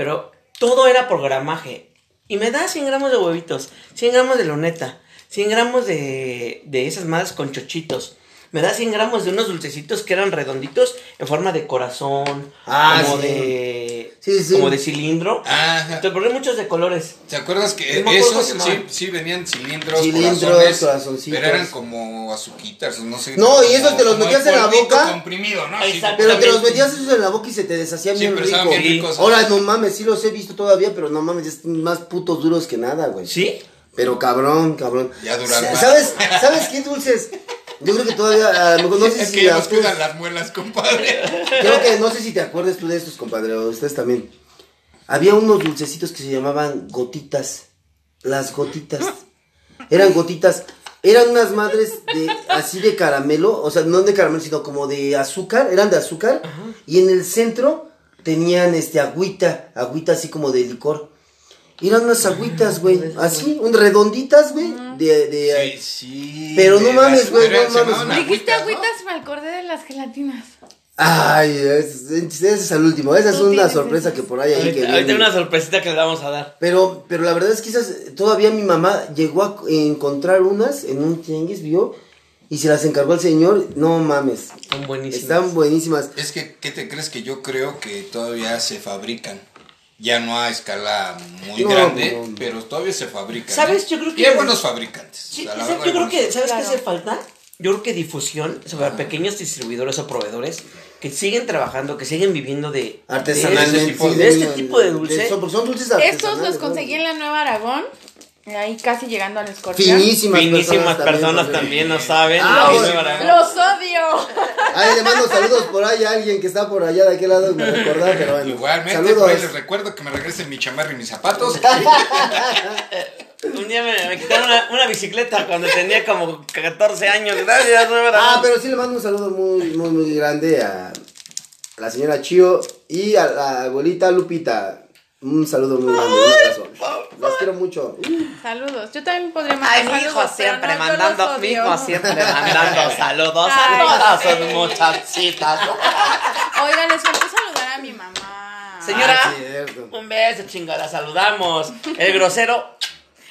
Pero todo era por gramaje. Y me da 100 gramos de huevitos, 100 gramos de loneta, 100 gramos de, de esas madres con chochitos. Me da 100 gramos de unos dulcecitos que eran redonditos en forma de corazón, Ah, como sí. de Sí, sí. como de cilindro. Ajá. Te ponen muchos de colores. ¿Te acuerdas que No esos sí, venían cilindros, Cilindros, corazones, corazoncitos. pero eran como azuquitas, no sé. No, como- y esos te los metías en la boca. comprimido, ¿no? Pero te los metías esos en la boca y se te deshacían Sí, bien rico. bien ricos. Ahora, no mames, sí los he visto todavía, pero no mames, es más putos duros que nada, güey. ¿Sí? Pero cabrón, cabrón. Ya duran. ¿Sabes, ¿Sabes qué dulces? Yo creo que todavía, a lo mejor no sé es si que ya nos ustedes- cuidan las muelas, compadre. Creo que no sé si te acuerdas tú de estos, compadre, o ustedes también. Había unos dulcecitos que se llamaban gotitas. Las gotitas. Eran gotitas. Eran unas madres de así de caramelo, o sea, no de caramelo, sino como de azúcar, eran de azúcar. Y en el centro tenían este agüita, agüita así como de licor. Eran unas agüitas, güey, así, un redonditas, güey, de, de Sí, sí. Pero no mames, güey, no mames. Dijiste agüitas, me acordé de las gelatinas. Ay, ese es el último. Esa es una sorpresa esas. que por ahí hay que Ahorita, una sorpresita que le vamos a dar. Pero, pero la verdad es que esas, todavía mi mamá llegó a encontrar unas en un tianguis, vio, y se las encargó al señor. No mames, Son buenísimos. están buenísimas. Es que, ¿qué te crees que yo creo que todavía se fabrican? Ya no a escala muy No, grande, no, no. pero todavía se fabrican. ¿Sabes? ¿eh? Yo creo que- Y hay buenos fabricantes. Sí, O sea, yo creo que. ¿sabes qué Claro. hace falta? Yo creo que difusión sobre pequeños distribuidores o proveedores que siguen trabajando, que siguen viviendo de Artesanalmente. de este tipo sí, de, este tipo de dulce. son, porque son dulces Estos artesanales, los ¿no? conseguí en la Nueva Aragón. Ahí casi llegando al escorpión. Finísimas, Finísimas personas también. también, no saben. Ah, bueno. Los odio. Ay, le mando saludos por ahí a alguien que está por allá de aquel lado, me recordaba, pero bueno. Igualmente, saludos. por ahí les recuerdo que me regresen mi chamarra y mis zapatos. Un día me, me quitaron una, una bicicleta cuando tenía como 14 años. Gracias, Ah, pero sí le mando un saludo muy, muy, muy grande a la señora Chio y a la abuelita Lupita. Un saludo muy grande, un abrazo. Las quiero mucho. Saludos. Yo también podría mandar Ay, mi saludos, hijo siempre mandando, los mi hijo siempre mandando saludos Ay, a todas sí. sus muchachitas. Oigan, les faltó saludar a mi mamá. Señora, Ah, un beso, chinga, la saludamos. El grosero,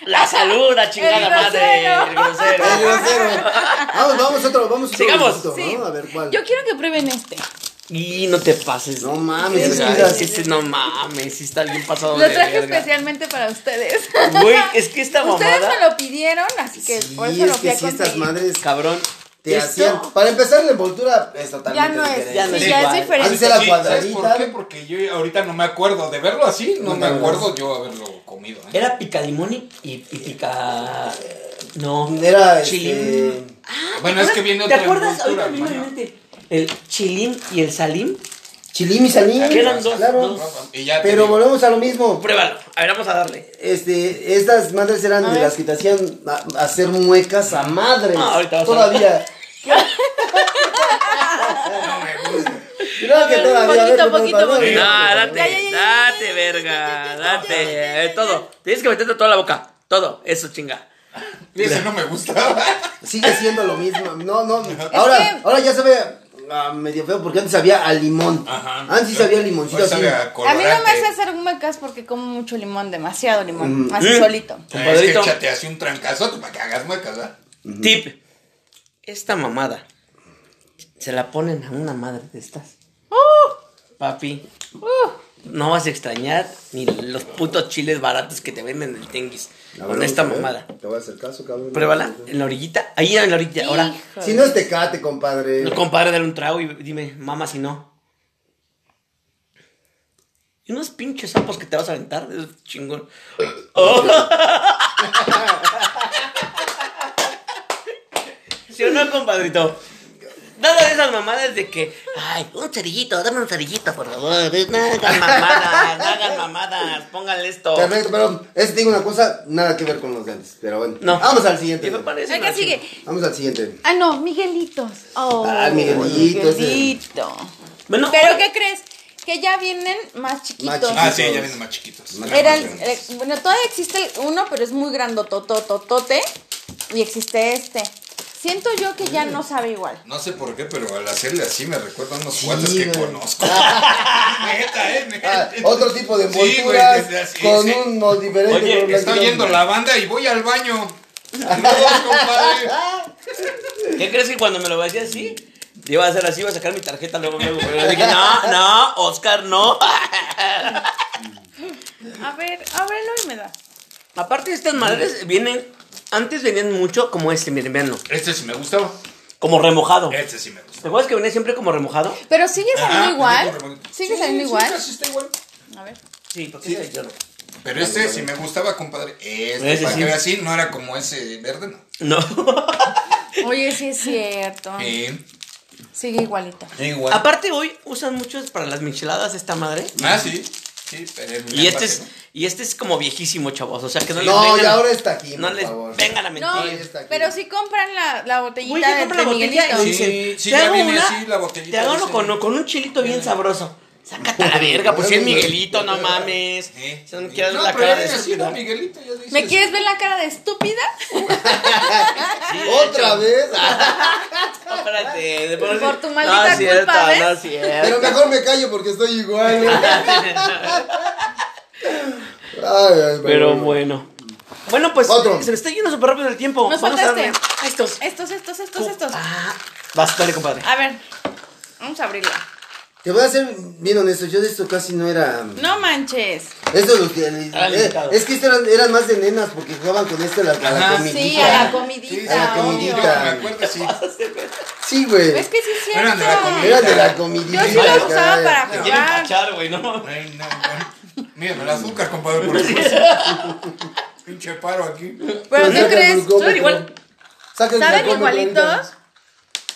la saluda, chingada El madre. El grosero. Ay, grosero. Vamos, vamos otro, vamos otro Sigamos. Sí. ¿no? A ver cuál. Yo quiero que prueben este. Y no te pases. No mames, es que no mames, sí está bien pasado Lo de traje verga. especialmente para ustedes. Güey, es que esta Ustedes mamada, me lo pidieron, así que Sí, por eso lo es fui que a sí, estas madres cabrón. te esto- hacían. Para empezar, la envoltura es totalmente Ya no es, diferente. Ya no sí, es ya es diferente. Antes era Sí, ¿Sabes por qué? Porque yo ahorita no me acuerdo de verlo así, no, No me te acuerdo yo haberlo comido. ¿eh? Era pica limón y, y pica. No. Era Chilín. este. Bueno, es que viene ¿Te otra acuerdas? envoltura, Ahorita me El chilín y el salim. Chilim y salín. Que eran dos- claro. dos. Y ya te Pero digo, volvemos a lo mismo. Pruébalo. A ver, vamos a darle. Este, estas madres eran de las que te hacían a- hacer muecas a madre. Ah, ahorita vas a todavía. no me gusta. Creo que todavía. a ver, poquito, ¿qué poquito, poquito. No, Ya, date, ya, ya, ya, date, verga, date, eh, todo. Tienes que meterte toda la boca, todo, eso chinga. Ese no me gustaba. Sigue siendo lo mismo. No, no. Ahora, ahora ya sabe ah, medio feo porque antes sabía a limón. Ajá. Antes sí sabía limoncito así. a A mí no me hace hacer muecas porque como mucho limón, demasiado limón, Mm. así ¿Eh? solito. Ah, Es que Compadrito. échate así un trancazote para que hagas muecas, ¿verdad? Tip, esta mamada, se la ponen a una madre de estas. Papi, no vas a extrañar ni los putos chiles baratos que te venden en el tenguis. A con esta ver. mamada. Te voy a hacer caso, cabrón. Pruébala en la orillita. Ahí en la orilla. Ahora, Híjole. Si no es tecate, compadre. no, compadre, dale un trago y dime, mamá, si no. Y unos pinches sapos que te vas a aventar. Es chingón. [LAUGHS] Oh. [LAUGHS] ¿Sí o no, compadrito? Nada de esas mamadas de que, ay, un cerillito, dame un cerillito, por favor. No hagan mamadas, no hagan mamadas, pónganle esto. Perfecto, pero es, digo una cosa, nada que ver con los grandes. Pero bueno. No. Vamos al siguiente. Una sigue. Vamos al siguiente. Ah, no, Miguelitos. Oh, Ah, Miguelito, ese. Miguelito. Bueno, Pero ¿qué crees? Que ya vienen más chiquitos. chiquitos. Ah, sí, ya vienen más chiquitos. Más Era el- eh, bueno, todavía existe uno, pero es muy grandotototote. Y existe este. Siento yo que ya no sabe igual. No sé por qué, pero al hacerle así me recuerda a unos Sí, cuates que güey. conozco. [LAUGHS] neta, eh, neta. Ah, otro tipo de Sí, güey, envolturas desde así, con sí. unos diferentes. Oye, con Estoy blanquitos. yendo la banda y voy al baño. Saludos, compadre. ¿Qué crees que cuando me lo decía así? Iba a hacer así, iba a sacar mi tarjeta luego, luego. Pero dije, no, no, Oscar, no. A ver, ábrelo y me da. Aparte, estas madres vienen. Antes venían mucho como este, miren, veanlo. Este sí me gustaba. Como remojado. Este sí me gusta. ¿Te acuerdas que venía siempre como remojado? Pero sigue saliendo Ajá, igual. Sigue Sí, saliendo sí, igual. casi está igual. A ver. Sí, porque Sí. ese yo no. Pero este sí me gustaba, compadre. Este, Ese para sí. que vea así, no era como ese verde, no. No. [LAUGHS] Oye, sí es cierto. Eh, Sigue igualito. igual. Aparte, hoy usan muchos para las micheladas esta madre. Ah, sí. Sí, pero en Y este es, y este es como viejísimo, chavos. O sea que no les No, vengan. y ahora está aquí, no por les favor. vengan a No, mentir. aquí. pero si compran la, la botellita Güey, ya de, compra de la botella Miguelito. y dicen, Sí, sí, te ya hago viene una, así la botellita, Te hago uno con, con un chilito bien sabroso. Sácate a la verga, pues si es Miguelito, no mames. Eh, Si no me quieres ver No, la pero cara ya de dices. ¿Me quieres ver la cara de estúpida? [LAUGHS] ¿Otra vez? No, [LAUGHS] espérate. de por, Por tu maldita no, cierto, culpa, ¿ves? No, es cierto. Pero mejor me callo porque estoy igual. [LAUGHS] Ay, ay, Pero bueno. Bueno, pues Otro. se me está yendo súper rápido el tiempo. Nos Vamos a darle estos. Estos, estos, estos, estos. Ah, vas, dale, compadre. A ver, vamos a abrirla. Te voy a ser bien honesto, yo de esto casi no era. No manches. Esto los que. Ah, eh, es que esto eran, eran más de nenas porque jugaban con esto a la, a la comidita. Sí, a la Sí, comidita. a la obvio. comidita. Me acuerdo, sí. Sí, güey. Es que sí es cierto. Eran de la comida. Eran de la comidita. Yo sí los usaba para Te quieren jugar. cachar, güey, ¿no? Ay, no, bueno. Mírame el azúcar, compadre, por después. [LAUGHS] Pinche paro aquí. Pero Saca ¿qué el crees? Saben igual. ¿Saben igualitos?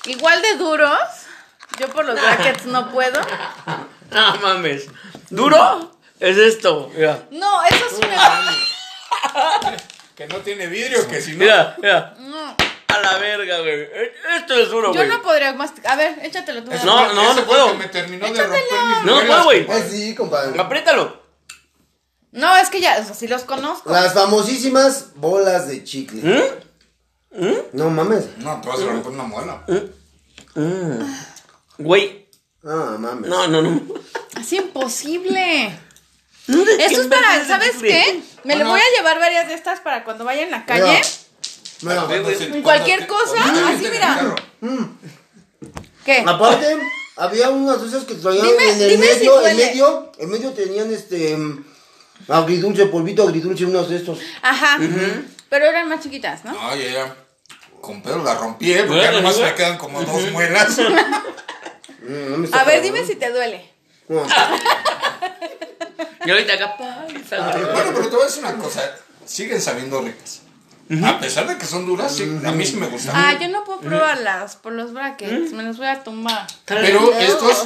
Igual de duros. Yo por los brackets no puedo. [LAUGHS] No mames. ¿Duro? Es esto. Mira. No, eso sí me [LAUGHS] Que no tiene vidrio, que si no. Mira, mira. No. A la verga, güey. Esto es duro, Yo güey. no podría más. A ver, échatelo tú. No, no, no fue puedo. me terminó de Échatelo. romper mis No, no güey. Ay, sí, compadre. Apriétalo. No, es que ya, o sea, sí los conozco. Las famosísimas bolas de chicle. ¿Mm? No mames. No, te vas a romper una muela. Güey. No mames. No, no, no. Es imposible. ¿De qué Esto es para, ¿sabes qué? Me le voy a llevar varias de estas para cuando vaya en la calle. Mira, En cualquier te- cosa, así, mira. carro. ¿Qué? Aparte, había unas esas que traían Dime- en el si medio, en medio, en medio tenían este mm, agridulce, polvito agridulce, unos de estos. Ajá. Pero eran más chiquitas, ¿no? No, ya, ya. Con pedo la rompí, ¿eh? Porque güey. me quedan como dos muelas. [LAUGHS] Mm, no A ver, dime si te duele. No. Y ahorita sale. bueno, pero te voy a decir una cosa. Siguen sabiendo ricas. A pesar de que son duras, sí, a mí sí me gustan. Ah, yo no puedo probarlas por los brackets. Me los voy a tumbar. Pero estos,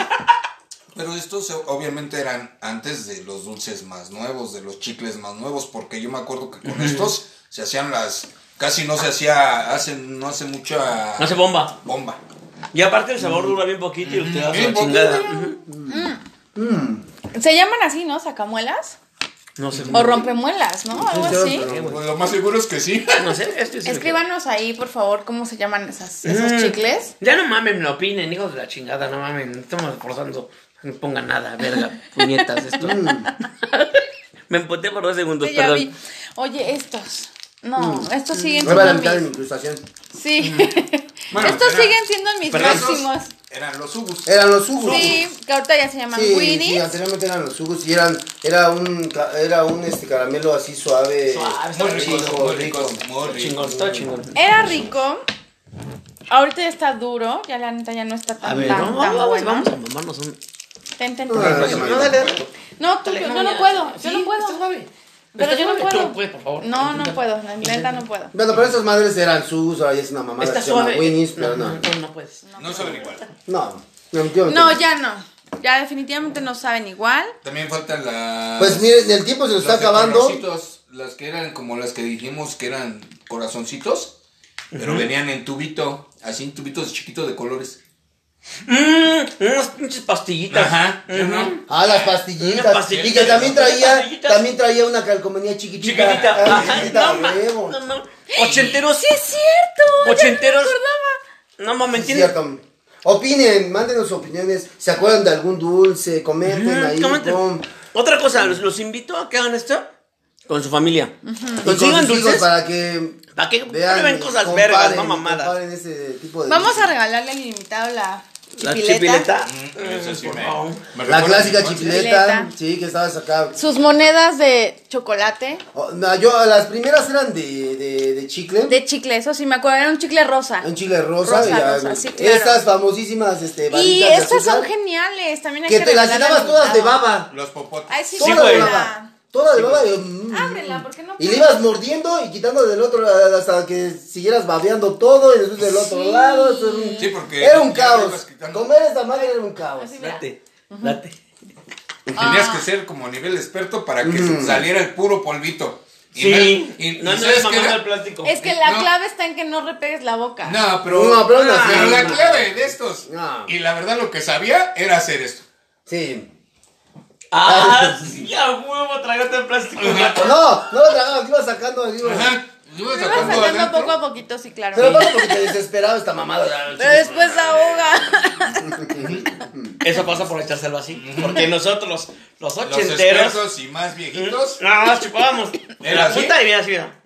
pero estos obviamente eran antes de los dulces más nuevos, de los chicles más nuevos, porque yo me acuerdo que con estos se hacían las, casi no se hacía, hace, no hace mucha No se bomba. bomba. Y aparte el sabor dura bien poquito y te das la chingada. poquito. Se llaman así, ¿no? Sacamuelas. No sé. O rompemuelas, ¿no? Algo Sí, así. pero- Pues lo más seguro es que sí. [LAUGHS] No sé. Este sí. Escríbanos ahí, por favor, cómo se llaman esas, esos chicles. Ya no mamen, no opinen, hijos de la chingada, no mamen. no Estamos esforzando. No pongan nada, verga, [LAUGHS] puñetas esto. [LAUGHS] Me empoté por dos segundos, Sí, ya perdón. vi. Oye, estos. No, estos siguen Me va a la siendo mitad de mi mis. incrustación. Sí. [LAUGHS] Bueno, estos era- siguen siendo mis máximos. eran los Ubus. Eran los jugos. Sí, que ahorita ya se llaman Sí, Winnie's. sí, anteriormente eran los jugos y eran, era un, era un este caramelo así suave. Suave, Muy está ricos, rico, muy rico. muy. Chingón, está chingón. Era rico. Ahorita ya está duro. Ya la neta ya no está A tan, ver, tan, vamos, tan vamos, bueno. vamos a mamarnos un. Ten, ten, ten. no, No, dale, dale. No, tú, Dale, yo no, no puedo. Yo Sí, no puedo. Pero yo no puedo. Tú puedes, por favor. No, no puedo. La neta no puedo. Bueno, pero esas madres eran sus, ya es una mamada Está se llama suave. Winnie's, pero no, no. no, no puedes. No saben igual. No, No, ya no. Ya definitivamente no saben igual. También faltan las. Pues miren, el tiempo se nos está acabando. las que eran como las que dijimos que eran corazoncitos, pero venían en tubito, así en tubitos chiquitos de colores. Mmm, unas pinches pastillitas. Ajá, Ujú. ¿no? Ah, las pastillitas. Y que también traía, también traía una calcomanía chiquitita. Chiquitita. Ah, Ajá, chiquitita, no, ma- huevo. no, no. Ochenteros. ¡Sí es cierto! Ochenteros. Ya no me acordaba. No mames, Es tiene. cierto. Opinen, mándenos opiniones. ¿Se acuerdan de algún dulce? Comenten ahí. comenten. Otra cosa, los, los invito a que hagan esto con su familia. Y con Consigan dulces para que para que vean. prueben cosas comparen, vergas, no mamadas. comparen ese tipo de Vamos a regalarle al invitado la La chipileta. Mm, sí me, me La clásica chipileta. Sí, que estabas acá. Sus monedas de chocolate. Oh, no, yo, las primeras eran de, de, de chicle. De chicle, eso sí me acuerdo. Era un chicle rosa. Un chile rosa. Rosa, y ya, rosa, sí, claro. Estas famosísimas este, Y estas son geniales. También hay Que que, te las llenabas todas de baba. Los popotes. Ay, sí, Sí, de baba. Todas de baba. y, mm, Ábrela, ¿por qué no? Y le ibas mordiendo y quitando del otro lado hasta que siguieras babeando todo y después del otro Sí. lado. Eso era un, Sí, porque era un caos. Comer esta madre era un caos. Date, date. Tenías Ah. que ser como nivel experto para que Mm. saliera el puro polvito. Y Sí. no- y- y no ¿sabes andes qué mamando era? el plástico. Es que la No. clave está en que no repegues la boca. No, pero, No, pero la clave de estos. No. Y la verdad lo que sabía era hacer esto. Sí. Ah, sí, a huevo, trágate el plástico. No, no lo sacando. Ajá. Lo iba Lo ibas sacando sacando adentro. poco a poquito, sí, claro. Pero pasa porque te desesperaba esta mamada. Pero después ahoga. Eso pasa por echárselo así. Porque nosotros, los, los Los ochenteros. expertos y más viejitos. No, nos chupábamos. ¿Era la así? punta y bien así, mira.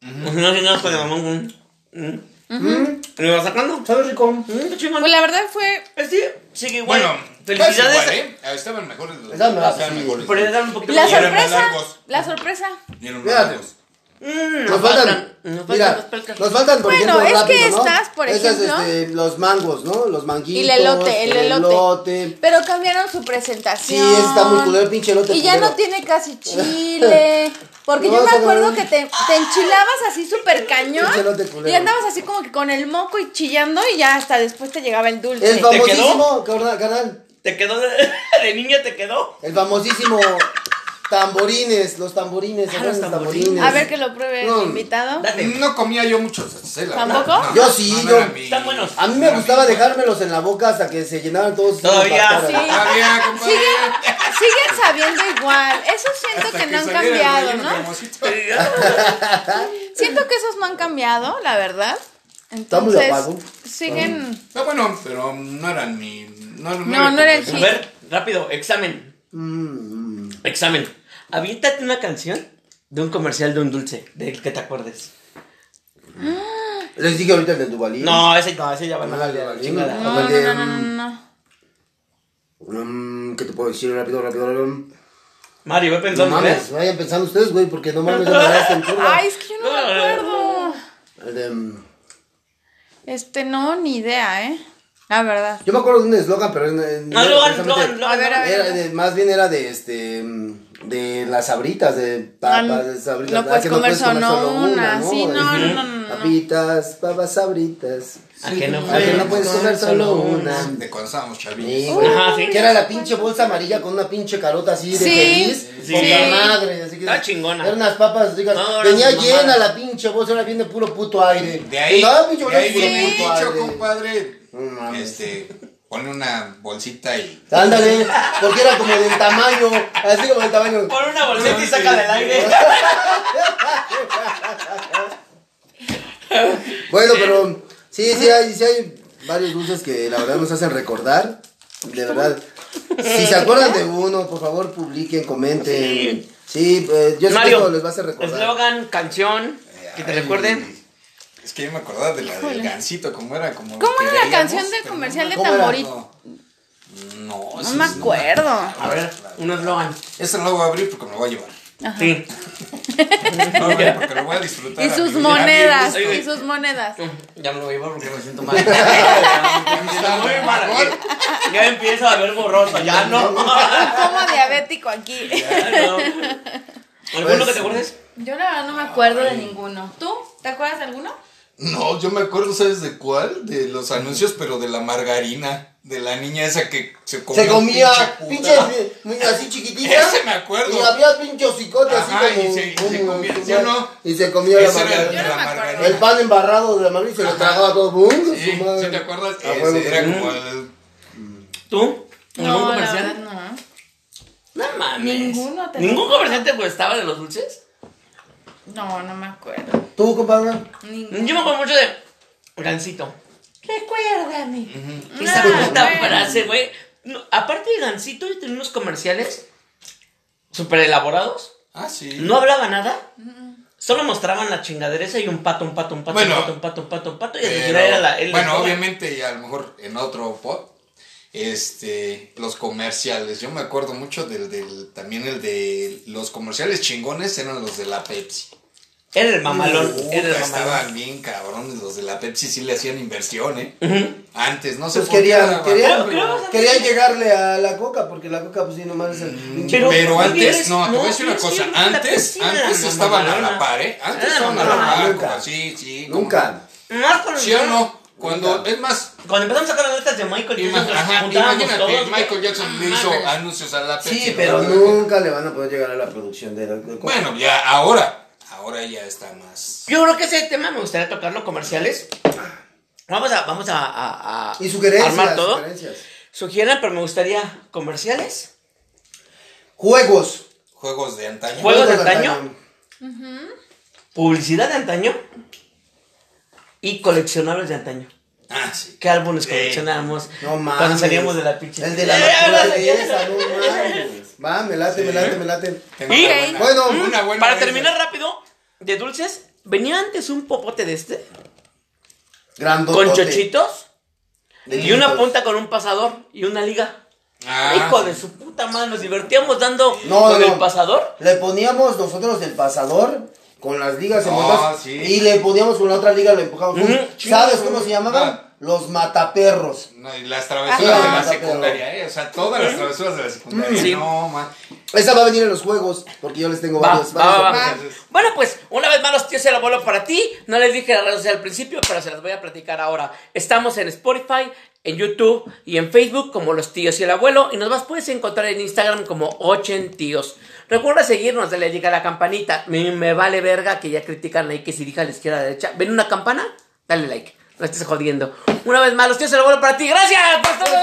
No, si no, con el Ujú. ¿Me lo iba sacando? ¿Sabes rico? Chingón. Pues la verdad fue. Sí, sigue igual. Bueno, felicidades. igual, ¿eh? Ah, Estaban mejores los Estaban mejores, estaban mejores. Pero le dan un poquito La más sorpresa. largos. La sorpresa. Y eran más Fíjate. largos. Mm, Nos faltan, Nos faltan mira, nos faltan, por Bueno, ejemplo, es que rápido, ¿no? estas, por Estas, ejemplo- este, los mangos, ¿no? Los manguitos. Y el elote, el elote. elote. Pero cambiaron su presentación. Sí, está muy culero, el pinche elote Y ya culero. no tiene casi [LAUGHS] chile. Porque No, yo me acuerdo que te, te enchilabas así súper cañón. Y andabas así como que con el moco y chillando y ya hasta después te llegaba el dulce. El famosísimo, carnal, carnal, ¿Te quedó de, [LAUGHS] de niña? ¿Te quedó? el famosísimo tamborines, los tamborines, ¿se Ah, los tamborines. tamborines? A ver que lo pruebe No. el invitado. Date. No comía yo muchos. la ¿Tampoco? no. Yo sí, No, yo- mi- Están buenos. A mí me gustaba mi- dejármelos en la boca hasta que se llenaran todos. Todavía, Sí. Todavía, compadre. Siguen, siguen sabiendo igual. Eso siento Hasta que no han cambiado, ¿no? [LAUGHS] Siento que esos no han cambiado, la verdad. Estamos de Entonces, acuerdo. siguen. Está bueno, pero no eran mi. No, No, no era el A hit. ver, rápido, examen. Mm, Examen. Aviéntate una canción de un comercial de un dulce, del que te acuerdes. Les dije ahorita el del Duvalín. No, ese no, ese ya va No, a de la chingada. No, no, de, no, no, no, no. mm, ¿Qué te puedo decir? Rápido, rápido, rápido. Mario, ve No pensando. mames, ¿ves? vayan pensando ustedes, güey, porque no mames, ya me agarraste en curva. [LAUGHS] Ay, es que yo no me acuerdo. El de, mm, Este, no, ni idea, ¿eh? La verdad. Yo me acuerdo de un eslogan, pero No, Logan, precisamente- Logan, Logan. A ver, a ver. Era de- más bien era de este de las sabritas de papas, de sabritas. no ah, puedes que comer solo una, ¿no? sí, no, no, no, no, no. Papitas, papas sabritas. A que no A que no puedes comer solo una. De cuando estábamos Sí, chavillos. Ajá, sí. Que era la pinche bolsa amarilla con una pinche carota así de Sí, feliz. sí. Poca madre. Así que Está chingona. Eran unas papas ricas. No, Venía llena la pinche bolsa, era bien de puro puto aire. De ahí, Ah, pinche de bolsa ahí de puro puto aire. compadre. No mames. Este, pone una bolsita y. Ándale, porque era como del tamaño, así como del tamaño. Pon una bolsita y saca del aire. [LAUGHS] Bueno, pero sí, sí hay, sí hay varios dulces que la verdad nos hacen recordar. De verdad. Si se acuerdan de uno, por favor publiquen, comenten. Sí, eh, yo sé que Mario, les va a hacer recordar. eslogan, canción, que te recuerden. Es que yo me acordaba de la del gancito, como era como. ¿Cómo era la veíamos, canción del comercial de ¿Cómo? Tamborito? No, no, No me acuerdo. A ver, un eslogan. Este no lo voy a abrir porque me lo voy a llevar. Sí. [LAUGHS] No, no, porque lo voy a disfrutar. Y sus monedas, y sus monedas. Ya me lo voy a llevar porque me siento mal. [LAUGHS] Está muy mal. Ya empiezo a ver borroso, ya no. [LAUGHS] Como diabético aquí. Ya no. ¿Alguno que te acuerdes? Yo la verdad no me acuerdo de ninguno. ¿Tú? ¿Te acuerdas de alguno? No, yo me acuerdo, ¿sabes de cuál? De los anuncios, pero de la margarina. De la niña esa que se comía. Se un comía pinche pinche, así chiquitita. Ese me acuerdo. Y había pinche hocicote así como. y se- y se como- comía, como- ¿sí o no? Y se comía la margarina. No. El pan embarrado de la margarina y se lo tragaba todo. ¡Bum! Sí, Su madre. ¿sí te acuerdas? Era sí. como el... ¿Tú? ¿Algún No, la comercial? verdad no. No mames. Ninguno te ¿Ningún lo- comercial te gustaba de los dulces? No, no me acuerdo. ¿Tú, compadre? Ninguno. Yo me acuerdo mucho de Gansito. Recuérdame. Esa Ah, puta bueno. frase, güey. No, aparte de Gansito, yo tenía unos comerciales súper elaborados. Ah, sí. No hablaba nada. Solo mostraban la chingadera esa y un pato, un pato, un pato, Bueno, un pato, un pato, un pato, un pato. Y al Pero, final era la. el bueno, obviamente, y a lo mejor en otro pod, este, los comerciales. Yo me acuerdo mucho del, del, también el de los comerciales chingones eran los de la Pepsi. Era el mamalón. Puta, era el mamalón. estaban bien cabrones los de la Pepsi, sí le hacían inversión, ¿eh? Antes, no sé Pues querían, querían, querían llegarle a la coca, porque la coca, pues sí, nomás es el. Pero- Pero, ¿tú antes, quieres? no, te voy a No, decir una sí, cosa. la Antes, antes la estaban a la par, ¿eh? Antes estaban a la par, Nunca. sí. como- Nunca. ¿Sí o no? Cuando, es más, Cuando empezamos a sacar las letras de Michael Jackson, imagínate, todos. Michael Jackson le hizo anuncios a la Pepsi. Sí, ¿no? pero nunca le van a poder llegar a la producción de la coca. Bueno, ya ahora, ahora ya está más. Yo creo que ese tema me gustaría tocarlo comerciales. Vamos a, vamos a, a- a Y sugerencias. armar todo. sugerencias. Sugieran, pero me gustaría comerciales. Juegos. Juegos de antaño. Juegos de antaño. Publicidad de antaño. Y coleccionables de antaño. Ah, sí. ¿Qué álbumes Sí. coleccionábamos No mames. cuando salíamos de la pinche? El de la Eh, naturaleza, no mames. Va, me late, me late, me late. Y- Bueno, una buena Para terminar rápido, de dulces, venía antes un popote de este, Grandotote. con chochitos, De y una punta con un pasador y una liga. Ah, Hijo de su puta madre, nos divertíamos dando No, con no, el no. pasador. Le poníamos nosotros el pasador con las ligas en Ah, sí. y le poníamos con la otra liga, lo empujábamos. Ujú, ¿Sabes cómo se llamaban? Ah. Los mataperros. No, y las travesuras Ajá. de la secundaria, ¿eh? O sea, todas las travesuras de la secundaria. Sí. No, man. Esa va a venir en los juegos, porque yo les tengo Va, varios. va, varios va, va. sorpresas. Bueno, pues, una vez más los tíos y el abuelo para ti. No les dije las redes sociales al principio, pero se las voy a platicar ahora. Estamos en Spotify, en YouTube y en Facebook como los tíos y el abuelo. Y nos vas puedes encontrar en Instagram como Ochen Tíos. Recuerda seguirnos, dale llegar a la campanita. Me, me vale verga que ya critican ahí que si dije a la izquierda a la derecha. ¿Ven una campana? Dale like. No estés jodiendo. Una vez más, los tíos y el abuelo para ti. ¡Gracias! por todo!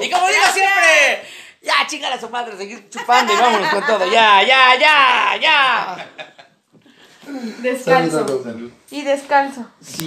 Y como digo siempre, ya chingale a su madre, seguir chupando y vámonos con todo. Ya, [LAUGHS] ya, ya, ya. Descalzo. Salud, salud. Y descalzo.